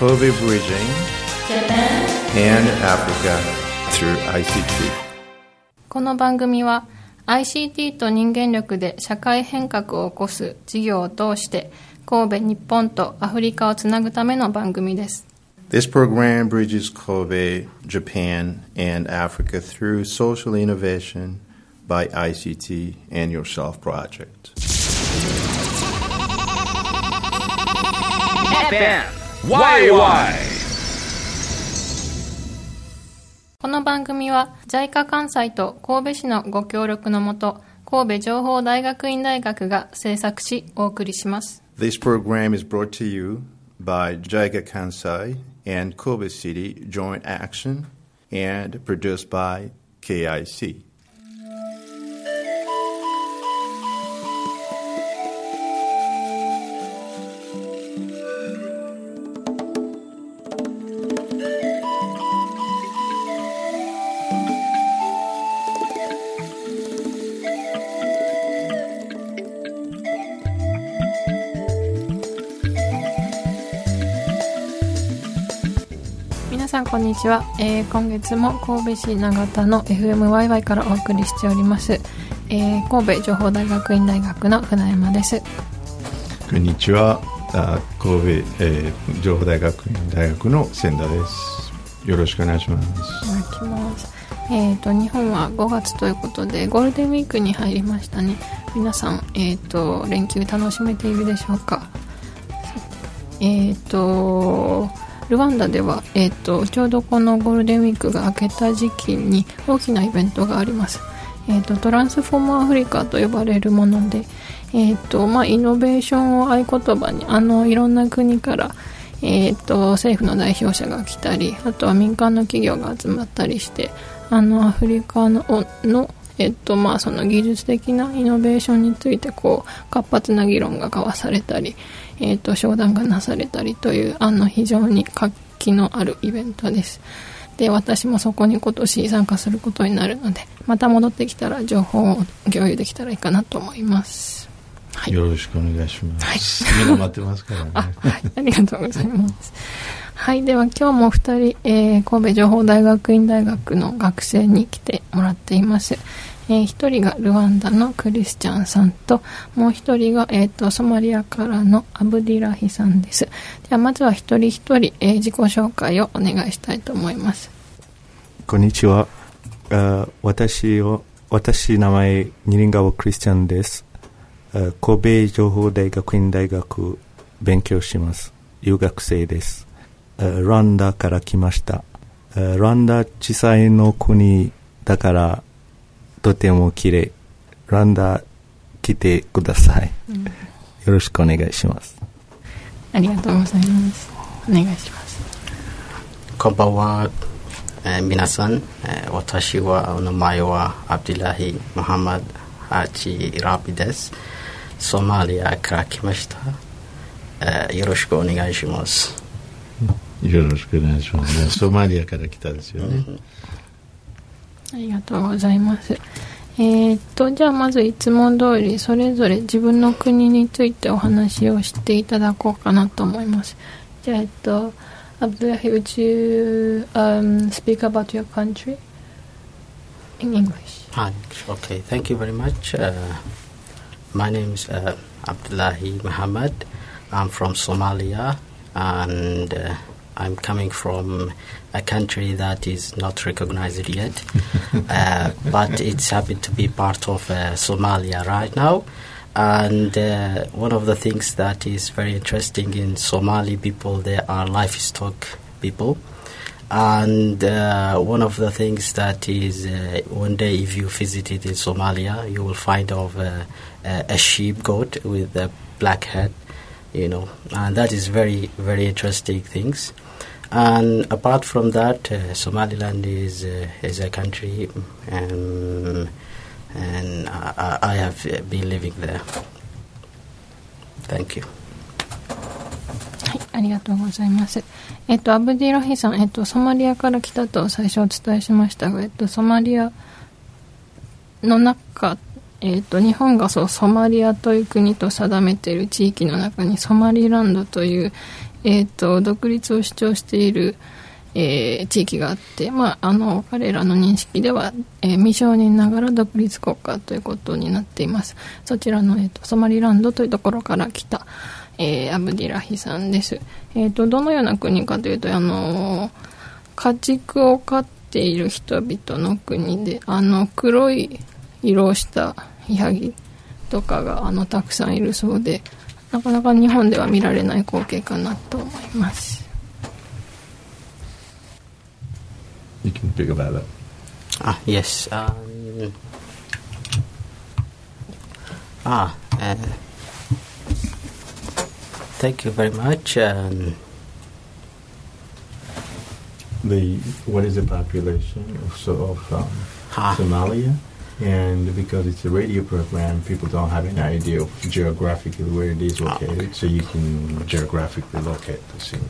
Kobe bridging and Africa through ICT. この番組は ICT と人間力で社会変革を起こす事業を通して神戸、日本とアフリカをつなぐための番組です。 This program bridges Kobe, Japan, and Africa through social innovation by ICT and Yourself Project. FM YY この番組は JICA 関西と神戸市のご協力のもと神戸情報大学院大学が制作しお送りします。This program is brought to you by JICA Kansai and Kobe City Joint Action and produced by KIC. にちは、えー今月も神戸市長田の FMYY からお送りしております、えー神戸情報大学院大学の船山ですこんにちは。あ神戸、えー情報大学院大学の千田です。よろしくお願いします。お願いしますえー、と日本は5月ということでゴールデンウィークに入りましたね皆さん、えー、と連休楽しめているでしょうかえっ、とルワンダでは、えー、とちょうどこのゴールデンウィークが明けた時期に大きなイベントがあります、えー、とトランスフォームアフリカと呼ばれるもので、えーとまあ、イノベーションを合言葉にあのいろんな国からえー、と政府の代表者が来たりあとは民間の企業が集まったりしてあのアフリカのの,、えーとまあ、その技術的なイノベーションについてこう活発な議論が交わされたり、えー、と商談がなされたりというあの非常に活気のあるイベントですで私もそこに今年参加することになるのでまた戻ってきたら情報を共有できたらいいかなと思いますはいよろしくお願いします。みんな待ってますからね。あ、はい、ありがとうございます。はい、では今日も二人、えー神戸情報大学院大学の学生に来てもらっています。えー一人がルワンダのクリスチャンさんと、もう一人が、えー、とソマリアからのアブディラヒさんです。ではまずは一人一人、えー自己紹介をお願いしたいと思います。こんにちは。あ私を、私、名前、二輪川クリスチャンです。神戸情報大学院大学勉強します。留学生です。ルワンダから来ました。ルワンダ小さいの国だから、とても綺麗。ルワンダ来てください。よろしくお願いします。ありがとうございます。お願いします。こんばんは、えー皆さん、えー私はお名前はアブディラヒ・モハマド・ハチ・ラビです。ソマリアから来ました。えーよろしくお願いします。よろしくお願いします、ね。ソマリアから来たですよね。ありがとうございます。えーっと、じゃあまずいつも通りそれぞれ自分の国についてお話をしていただこうかなと思います。じゃあ、えっと、Abdullah, would you um, speak about your country in English? Okay, thank you very much. Uh, my name is uh, Abdullahi Muhammad. I'm from Somalia and uh, I'm coming from a country that is not recognized yet, uh, but it's happy to be part of uh, Somalia right now. And uh, one of the things that is very interesting in Somali people, they are livestock people. And uh, one of the things that is, uh, one day if you visited in Somalia, you will find of uh, a sheep goat with a black head, you know, and that is very, very interesting things. And apart from that, uh, Somaliland is uh, is a country, um, and I, I have been living there. Thank you. はい、ありがとうございます。えっと、アブディラヒさん、えっと、ソマリアから来たと最初お伝えしましたが、えっと、ソマリアの中、えっと、日本がそうソマリアという国と定めている地域の中にソマリランドという、えーと、独立を主張している、えー、地域があって、まあ、あの彼らの認識では、えー、未承認ながら独立国家ということになっています。そちらの、えーと、ソマリランドというところから来た、えー、アブディラヒさんです、えーと、どのような国かというとあの家畜を飼っている人々の国であの黒い色をしたヤギとかがあのたくさんいるそうでなかなか日本では見られない光景かなと思います。You can speak about that. Ah, yes. Um, ah, uh, thank you very much. Um, the what is the population of, so of um, ah. Somalia? And because it's a radio program, people don't have any idea of geographically where it is ah, located, okay. so you can geographically locate the scene.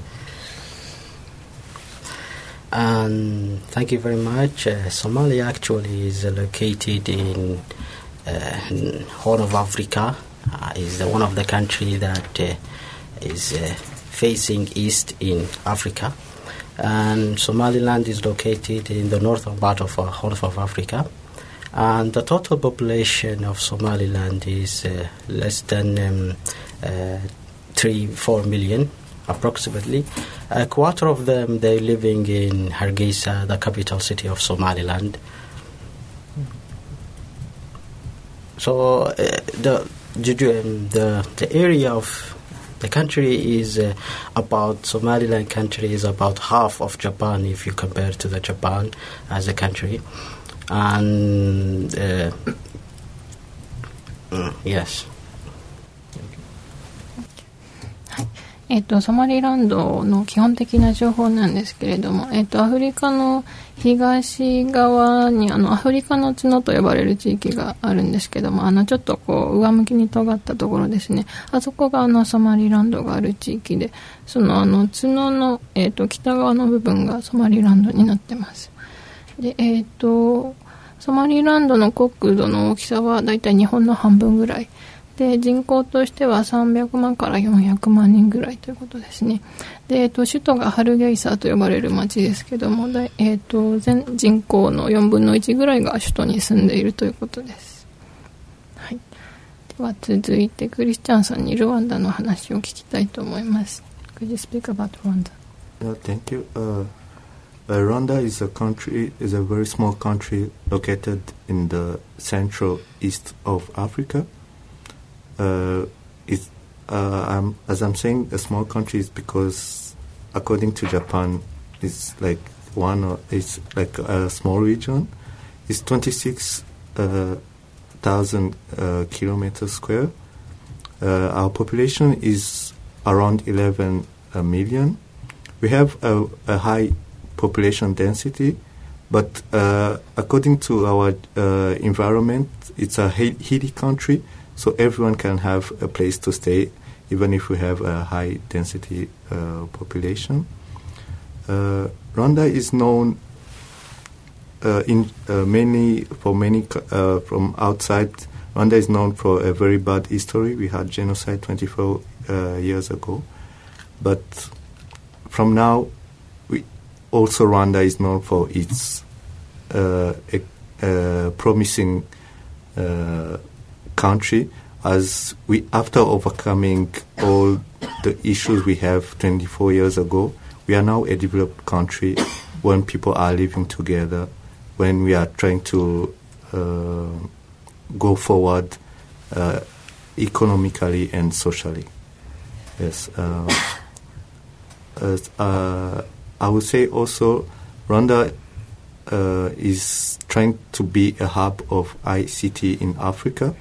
Um, thank you very much. Uh, Somalia actually is uh, located in uh, Horn of Africa. Uh, is one of the country that uh, is uh, facing east in Africa, and Somaliland is located in the northern part of uh, Horn of Africa and the total population of Somaliland is uh, less than um, uh, three, four million approximately. A quarter of them they living in Hargeisa, the capital city of Somaliland. So uh, the, the the area of the country is uh, about Somaliland country is about half of Japan if you compare to the Japan as a country and uh, yes. えっと、ソマリランドの基本的な情報なんですけれども、えっと、アフリカの東側にあのアフリカの角と呼ばれる地域があるんですけどもあのちょっとこう上向きに尖ったところですね。あそこがあのソマリランドがある地域でそのあの角の、えっと、北側の部分がソマリランドになってます。でえっとソマリランドの国土の大きさはだいたい日本の半分ぐらい。で人口としては300万から400万人ぐらいということですね。で、えっと、首都がハルゲイサーと呼ばれる町ですけども、えっと、全人口の4分の1ぐらいが首都に住んでいるということです、はい、では続いてクリスチャンさんにルワンダの話を聞きたいと思います。Could you speak about Rwanda? Uh, thank you. Uh Uh, Rwanda is a country, is a very small country located in the central east of Africa. Uh, it's, uh, I'm, as I'm saying, a small country is because, according to Japan, it's like one or it's like a small region. It's 26,000 uh, uh, kilometers square. Uh, our population is around 11 million. We have a, a high population density. But uh, according to our uh, environment, it's a hilly country, so everyone can have a place to stay, even if we have a high density uh, population. Uh, Rwanda is known uh, in uh, many for many from outside. Rwanda is known for a very bad history. We had genocide 24 years ago, but from now also Rwanda is known for its uh, promising uh, country as we after overcoming all the issues we have 24 years ago we are now a developed country when people are living together when we are trying to uh, go forward uh, economically and socially. Yes uh, as, uh, I would say also Rwanda uh, is trying to be a hub of ICT in Africa,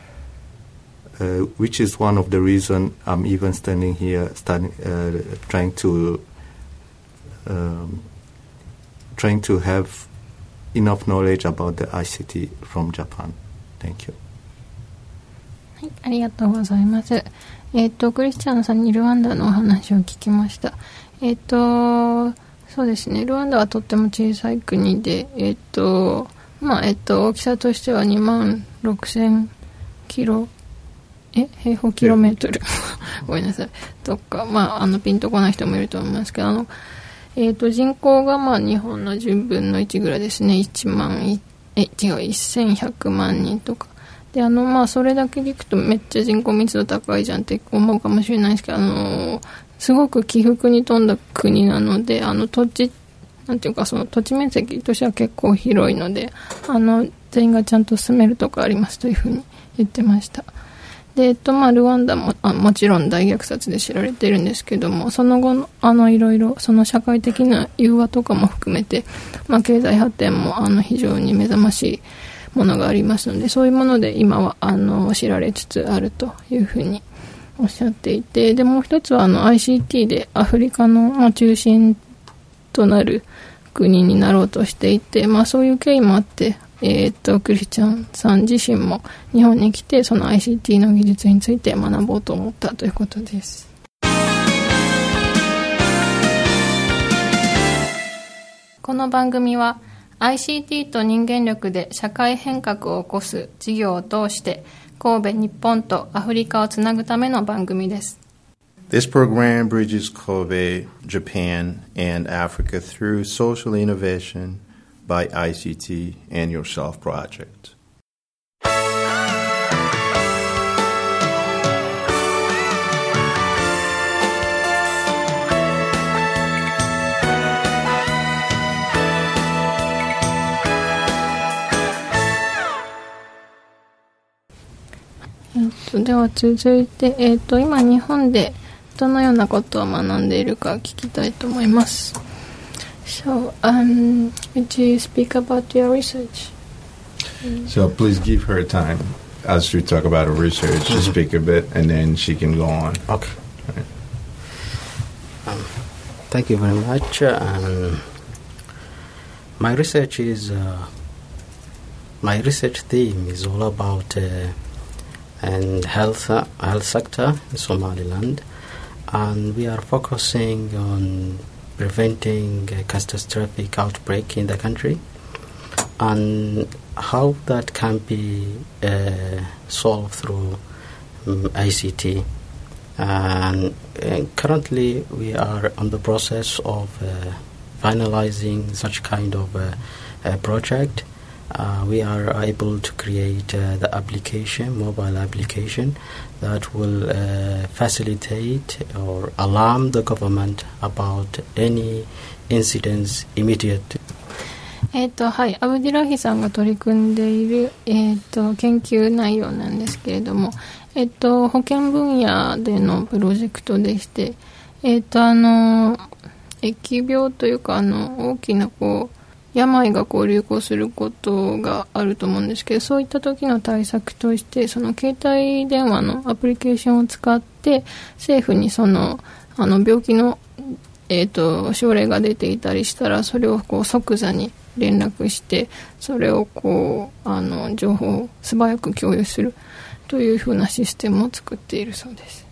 uh, which is one of the reasons I'm even standing here, standing, uh, trying to um, trying to have enough knowledge about the ICT from Japan. Thank you. はい、ありがとうございます。えっ、ー、と、クリスチャンさんにルワンダのお話を聞きました。えっ、ー、と、 そうですねルワンダはとっても小さい国でえっとまあえっと大きさとしては2万6000キロえ平方キロメートルごめんなさい。とか、まあ、あの、ピンとこない人もいると思いますけど、あの、えっ、ー、と、人口がまあ、日本の10分の1ぐらいですね。1万、え、違う、1100万人とか。で、あの、まあ、それだけでいくとめっちゃ人口密度高いじゃんって思うかもしれないですけど、あの、すごく起伏に富んだ国なので、あの、土地、なんていうか、その土地面積としては結構広いので、あの、全員がちゃんと住めるとこありますというふうに言ってました。で、えっと、まあ、ルワンダも、あもちろん大虐殺で知られてるんですけども、その後の、あの、いろいろ、その社会的な融和とかも含めて、まあ、経済発展も、あの、非常に目覚ましいものがありますのでそういうもので今はあの知られつつあるというふうにおっしゃっていてでもう一つはあの ICT でアフリカの、まあ、中心となる国になろうとしていて、まあ、そういう経緯もあって、えー、っとクリスチャンさん自身も日本に来てその ICT の技術について学ぼうと思ったということです。この番組は ICT と人間力で社会変革を起こす事業を通して神戸、日本とアフリカをつなぐための番組です。This program bridges Kobe, Japan, and Africa through social innovation by ICT and Yourself Project. では続いて、えっ、ー、と、今日本でどのようなことを学んでいるか聞きたいと思います。So, um, would you speak about your research? So please give her time as we talk about her research to speak a bit, and then she can go on. Okay. Right. Um, thank you very much. Um, my research is uh, my research theme is all about uh, and health health sector in Somaliland, and we are focusing on preventing a catastrophic outbreak in the country. And how that can be uh, solved through um, ICT. And, uh, currently, we are on the process of uh, finalizing such kind of uh, project uh, we are able to create uh, the application, mobile application, that will uh, facilitate or alarm the government about any incidents immediately. えっとはい、アブディラヒさんが取り組んでいる、えっと研究内容なんですけれども、えっと保健分野でのプロジェクトでして、えっとあの疫病というかあの大きなこう病がこう流行することがあると思うんですけどそういった時の対策としてその携帯電話のアプリケーションを使って政府にそのあの病気の、えーと、症例が出ていたりしたらそれをこう即座に連絡してそれをこうあの情報を素早く共有するというふうなシステムを作っているそうです。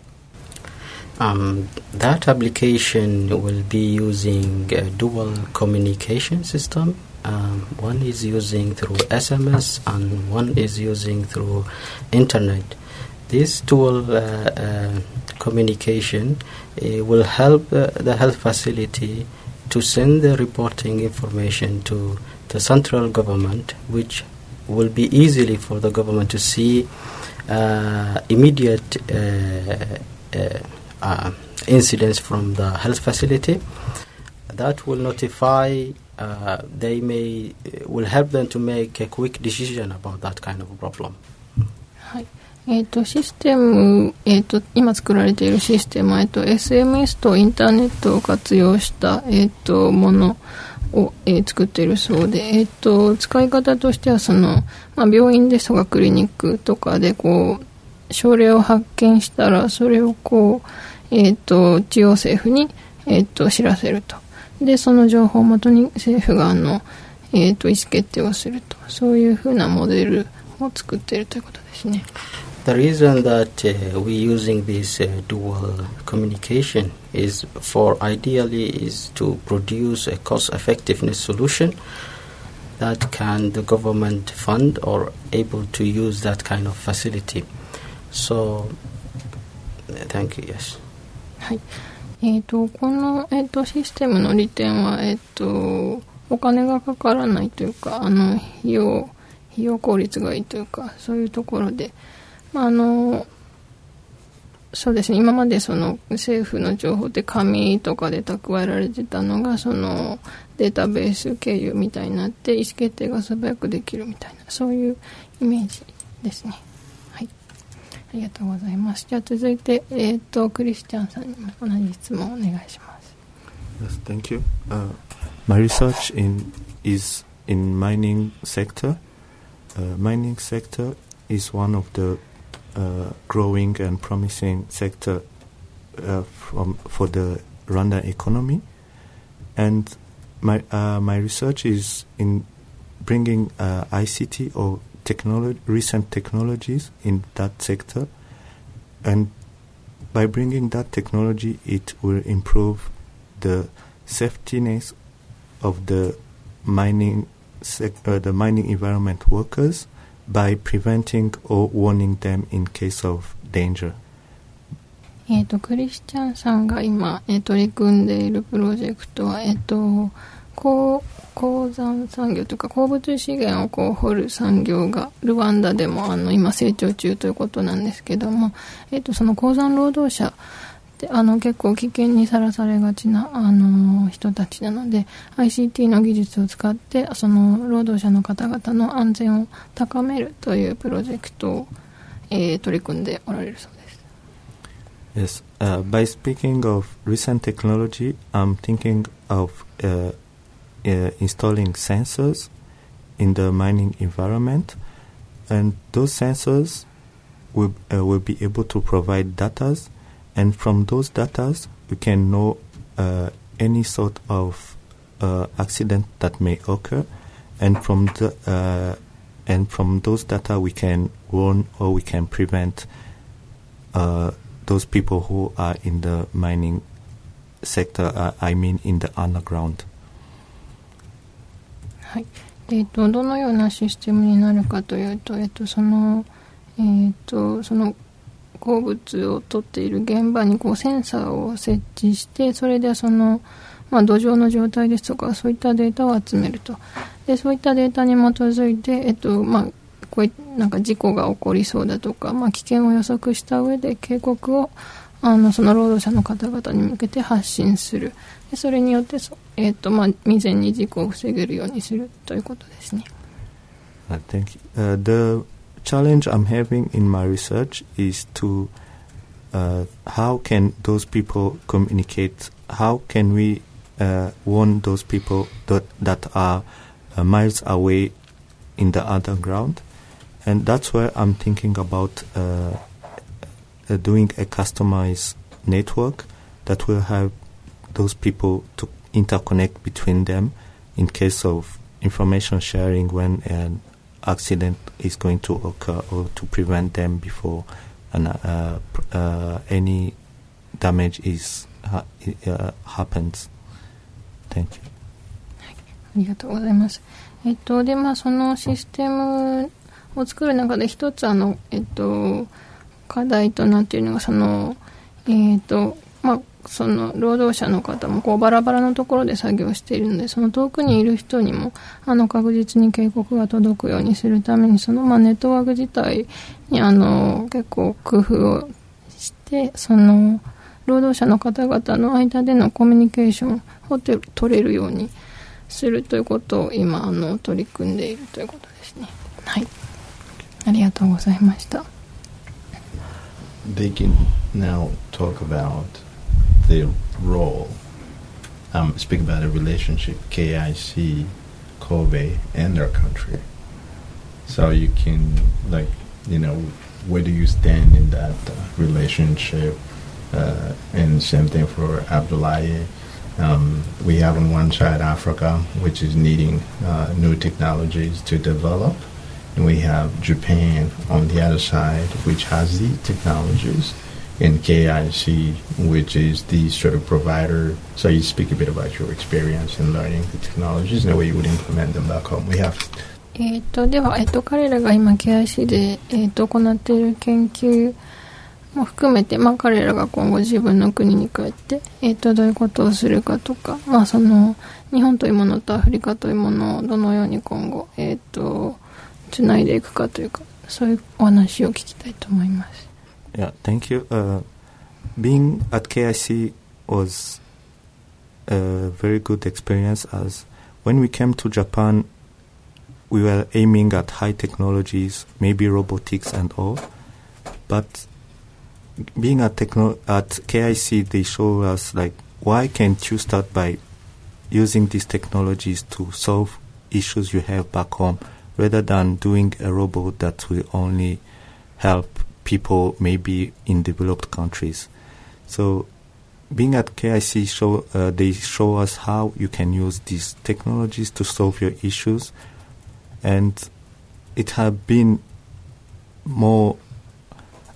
Um, that application will be using a dual communication system. Um, one is using through SMS and one is using through internet. This dual uh, uh, communication uh, will help the health facility to send the reporting information to the central government, which will be easily for the government to see uh, immediate uh, incidents from the health facility. That will notify. Uh, they may will help them to make a quick decision about that kind of problem. はい。えっ、ー、と、システム、えっ、ー、と、今作られているシステムは、えっ、ー、と、SMS とインターネットを活用した、えっ、と、ものを、えー、作っているそうで、えっ、と、使い方としては、その、まあ、病院ですとかクリニックとかで、こう、症例を発見したら、それをこう、えっ、ー、と、中央政府に、えっ、ー、と、知らせると。で、その情報をもとに政府が、あの、えっ、ー、と、意思決定をすると。そういうふうなモデルを作っているということですね。The reason that uh, we're using this uh, dual communication is for ideally is to produce a cost effectiveness solution that can the government fund or able to use that kind of facility. So Thank you. Yes. はいえーと、この、えーと、システムの利点は、えーと、お金がかからないというかあの費用費用効率がいいというかそういうところで、まあ、あのそうですね今までその政府の情報って紙とかで蓄えられてたのがそのデータベース経由みたいになって意思決定が素早くできるみたいなそういうイメージですね。ありがとうございます。じゃあ続いて、えーと、クリスチャンさんにも同じ質問をお願いします。Yes, thank you.、Uh, my research in is in mining sector. Uh, mining sector is one of the uh, growing and promising sector uh, from for the Rwanda economy, and my uh, my research is in bringing uh, ICT or technology, recent technologies in that sector, and by bringing that technology, it will improve the safetiness of the mining sec- uh, the mining environment workers by preventing or warning them in case of danger. えっ、と、クリスチャンさんが今、えー、取り組んでいるプロジェクトは、えっ、ー、と、こ う、鉱山産業というか鉱物資源をこう掘る産業がルワンダでもあの今成長中ということなんですけども、えー、とその鉱山労働者ってあの結構危険にさらされがちなあの人たちなので ICT の技術を使ってその労働者の方々の安全を高めるというプロジェクトを、えー、取り組んでおられるそうです。Yes, uh, by speaking of recent technology, I'm thinking of uh, uh, installing sensors in the mining environment, and those sensors will uh, will be able to provide data, and from those data we can know uh, any sort of uh, accident that may occur, and from the uh, and from those data we can warn or we can prevent uh, those people who are in the mining sector. I mean, in the underground. はい。えーと、どのようなシステムになるかというと,、えーとそのえーと、その鉱物を取っている現場にこうセンサーを設置してそれでその、まあ、土壌の状態ですとかそういったデータを集めると。でそういったデータに基づいて、えっとまあ、こういなんか事故が起こりそうだとか、まあ、危険を予測した上で警告をあのその労働者の方々に向けて発信するでそれによってそ、えーとまあ、未然に事故を防げるようにするということですね。Uh, thank you. Uh, the challenge I'm having in my research is to uh, how can those people communicate? How can we uh, warn those people that, that are uh, miles away in the underground? And that's where I'm thinking about uh, doing a customized network that will have those people to interconnect between them in case of information sharing when an accident is going to occur or to prevent them before an, uh, uh, any damage is ha- uh, happens. Thank you. ありがとうございます。えっと、で、まあ、そのシステムを作る中で一つ、あの、えっと、 課題となっているのがその、えーとまあ、その労働者の方もこうバラバラのところで作業しているのでその遠くにいる人にもあの確実に警告が届くようにするためにその、まあ、ネットワーク自体にあの結構工夫をしてその労働者の方々の間でのコミュニケーションを取れるようにするということを今あの取り組んでいるということですね。はいありがとうございました。They can now talk about their role, um, speak about a relationship, KIC, Kobe, and their country. So you can, like, you know, where do you stand in that uh, relationship? Uh, and same thing for Abdullahi. Um, we have on one side Africa, which is needing uh, new technologies to develop and we have Japan on the other side, which has the technologies, and KIC, which is the sort of provider. So you speak a bit about your experience in learning the technologies and the way you would implement them back home. We have えっとでは、えっと、彼らが今 KIC で、えっと、行っている研究も含めて、まあ、彼らが今後自分の国に帰って、えー、とどういうことをするかとか、まあ、その日本というものとアフリカというものをどのように今後、えー、とつないでいくかというかそういうお話を聞きたいと思います。Yeah, thank you.、Uh, being at KIC was a very good experience as when we came to Japan, we were aiming at high technologies, maybe robotics and all. But being at, techno- at KIC, they show us like, why can't you start by using these technologies to solve issues you have back home Rather than doing a robot that will only help people maybe in developed countries. So being at KIC show uh, they show us how you can use these technologies to solve your issues and it has been more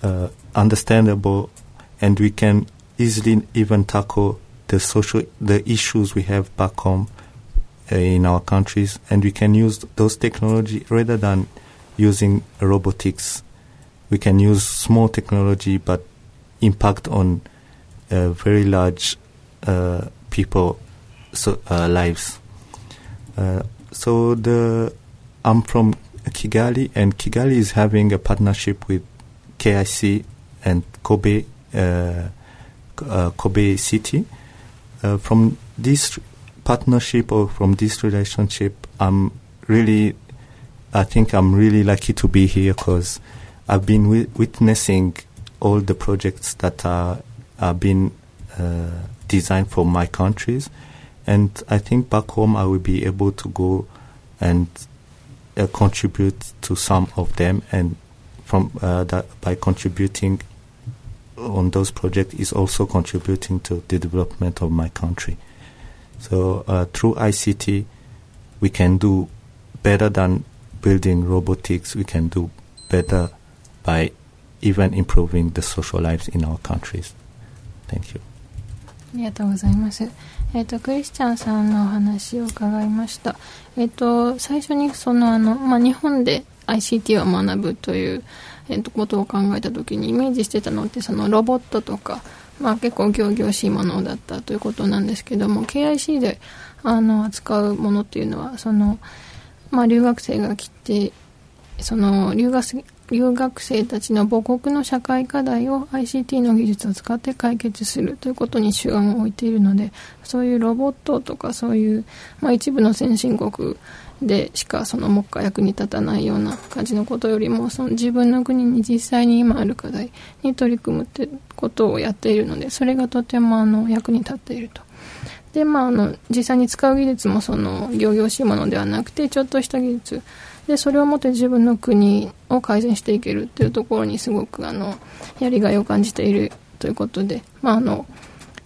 uh, understandable and we can easily even tackle the social the issues we have back home in our countries and we can use those technology rather than using robotics we can use small technology but impact on uh, very large uh, people so, uh, lives. Uh, so the I'm from Kigali, and Kigali is having a partnership with KIC and Kobe uh, Kobe City. from this partnership or from this relationship, I'm really, I think I'm really lucky to be here because I've been wi- witnessing all the projects that are, are being uh, designed for my countries. And I think back home I will be able to go and uh, contribute to some of them. And from uh, that, by contributing on those projects is also contributing to the development of my country. So uh, through ICT, we can do better than building robotics. We can do better by even improving the social lives in our countries. Thank you. ありがとうございます。えっ、ー、と、クリスチャンさんのお話を伺いました。えっ、ー、と、最初にその、あの、まあ、日本で ICT を学ぶという、えー、とことを考えた時にイメージしてたのってそのロボットとか、まあ、結構仰々しいものだったということなんですけども KIC であの扱うものっていうのはその、まあ、留学生が来てその留学留学生たちの母国の社会課題を ICT の技術を使って解決するということに主眼を置いているのでそういうロボットとかそういう、まあ、一部の先進国でしかその目下役に立たないような感じのことよりもその自分の国に実際に今ある課題に取り組むってことをやっているのでそれがとてもあの役に立っていると。でまあ、あの実際に使う技術もその仰々しいものではなくてちょっとした技術でそれをもって自分の国を改善していけるっていうところにすごくあのやりがいを感じているということで、まあ、あの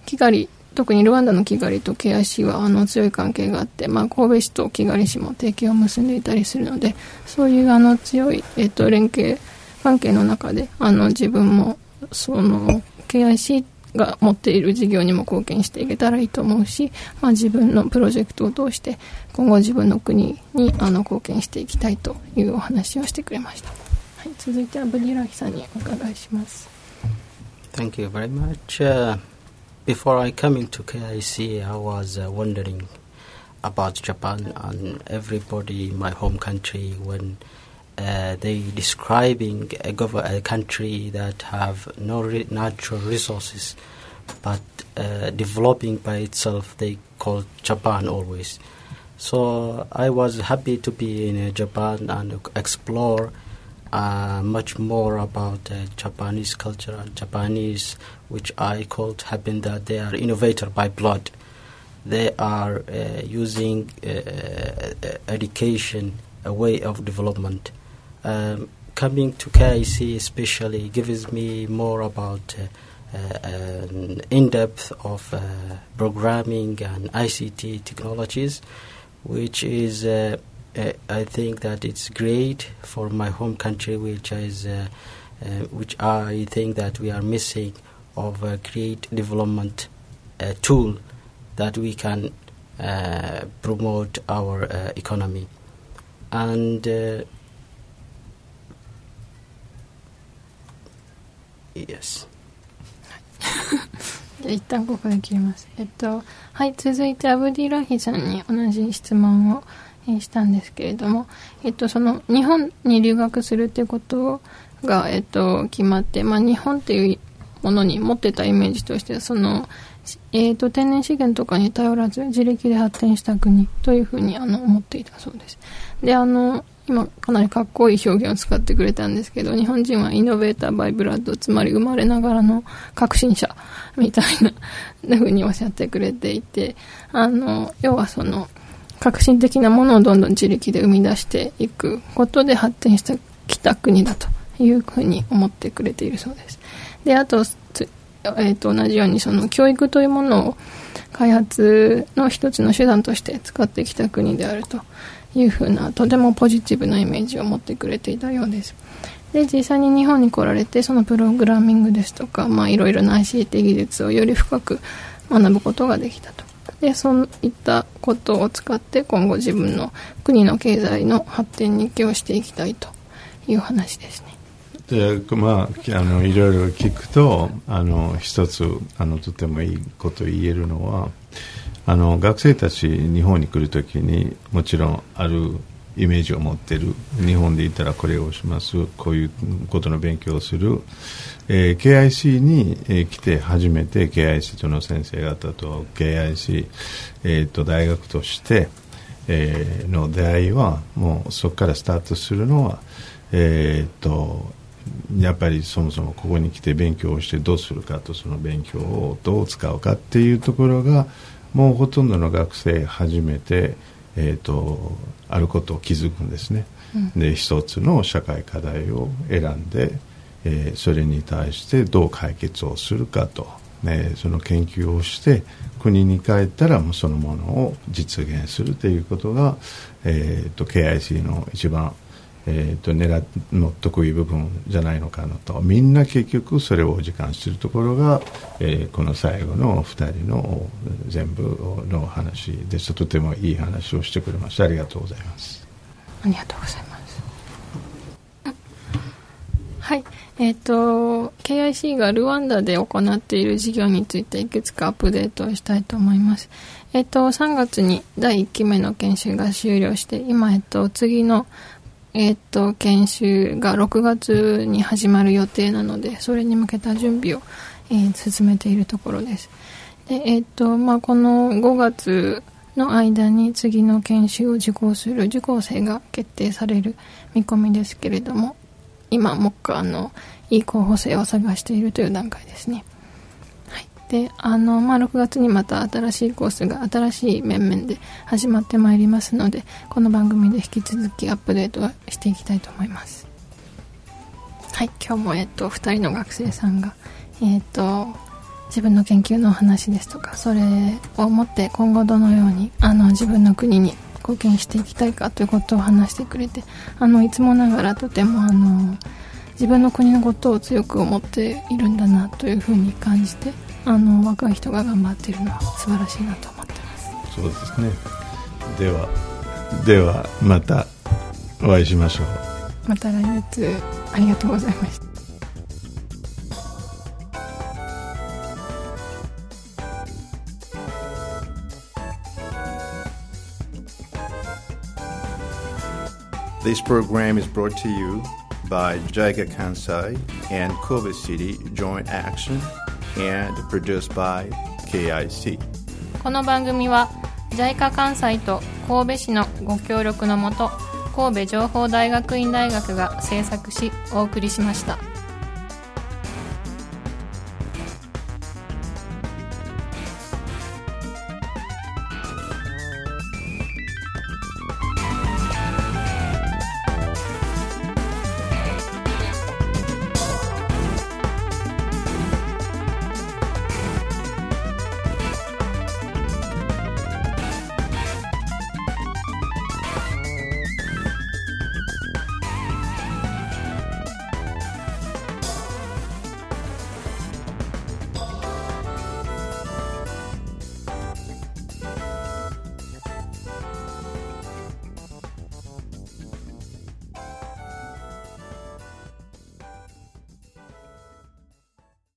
キガリ特にルワンダのキガリと KIC はあの強い関係があって、まあ、神戸市とキガリ市も提携を結んでいたりするのでそういうあの強い、えっと、連携関係の中であの自分もその KIC が持っている事業にも貢献していけたらいいと思うし、まあ、自分のプロジェクトを通して今後自分の国にあの貢献していきたいというお話をしてくれました、はい、続いてはブディラヒさんにお伺いします Thank you very much、uh before I coming to KIC, I was uh, wondering about Japan and everybody in my home country when uh, they describing a, gov- a country that have no re- natural resources but uh, developing by itself. They call Japan always. So I was happy to be in uh, Japan and explore uh, much more about uh, Japanese culture and Japanese, which I called happen that they are innovator by blood. They are using education, a way of development. Um, coming to KIC especially gives me more about uh, an in-depth of programming and ICT technologies, which is uh, I think that it's great for my home country, which is uh, uh, which I think that we are missing of a great development uh, tool that we can uh, promote our uh, economy. And Yes. じゃあ一旦ここで切ります。えっと、はい、続いてアブディラヒさんに同じ質問を、したんですけれども、えっと、その日本に留学するってことが、えっと、決まって、まあ、日本っていうものに持ってたイメージとして、その、えっと、天然資源とかに頼らず自力で発展した国というふうにあの思っていたそうです。で、あの、今かなりかっこいい表現を使ってくれたんですけど、日本人はイノベーターバイブラッド、つまり生まれながらの革新者みたいな、ふうにおっしゃってくれていて、あの、要はその、革新的なものをどんどん自力で生み出していくことで発展してきた国だというふうに思ってくれているそうです。で、あと、えー、と同じようにその教育というものを開発の一つの手段として使ってきた国であるというふうなとてもポジティブなイメージを持ってくれていたようです。で実際に日本に来られてそのプログラミングですとか、まあ、いろいろな ICT 技術をより深く学ぶことができたと。でそういったことを使って今後自分の国の経済の発展に寄与していきたいという話ですね。でまあ、あのいろいろ聞くとあの一つあのとてもいいこと言えるのはあの学生たち日本に来るときにもちろんあるイメージを持ってる日本でいたらこれをしますこういうことの勉強をする、えー、KIC に、えー、来て初めて KIC との先生方と KIC、えー、と大学として、えー、の出会いはもうそこからスタートするのは、えー、とやっぱりそもそもここに来て勉強をしてどうするかとその勉強をどう使うかっていうところがもうほとんどの学生初めて、えーと、あることを気づくんですね、うん、で一つの社会課題を選んで、えー、それに対してどう解決をするかと、ね、その研究をして国に帰ったらもうそのものを実現するということが、えーと KIC の一番えーと、狙の得意部分じゃないのかなと。みんな結局それを時間してるところが、えー、この最後の2人の全部の話でした。とてもいい話をしてくれました。ありがとうございます。ありがとうございます。はい。えっ、ー、と KIC がルワンダで行っている事業についていくつかアップデートをしたいと思います。えっ、ー、と3月に第1期目の研修が終了して今えっ、ー、と次のえっ、と、研修が6月に始まる予定なので、それに向けた準備を、えー、進めているところです。で、えっ、と、まあ、この5月の間に次の研修を受講する受講生が決定される見込みですけれども、今、もっか、あの、いい候補生を探しているという段階ですね。であの、まあ、6月にまた新しいコースが新しい面々で始まってまいりますのでこの番組で引き続きアップデートはしていきたいと思います。はい今日も、えっと、2人の学生さんが、えっと、自分の研究のお話ですとかそれをもって今後どのようにあの自分の国に貢献していきたいかということを話してくれてあのいつもながらとてもあの自分の国のことを強く思っているんだなというふうに感じてあの若い人が頑張っているのは素晴らしいなと思ってます。そうですね。ではではまたお会いしましょう。また来月ありがとうございました。This program is brought to you by JICA Kansai and Kobe City Joint Action and produced by KIC この番組は JICA 関西と神戸市のご協力のもと神戸情報大学院大学が制作しお送りしました。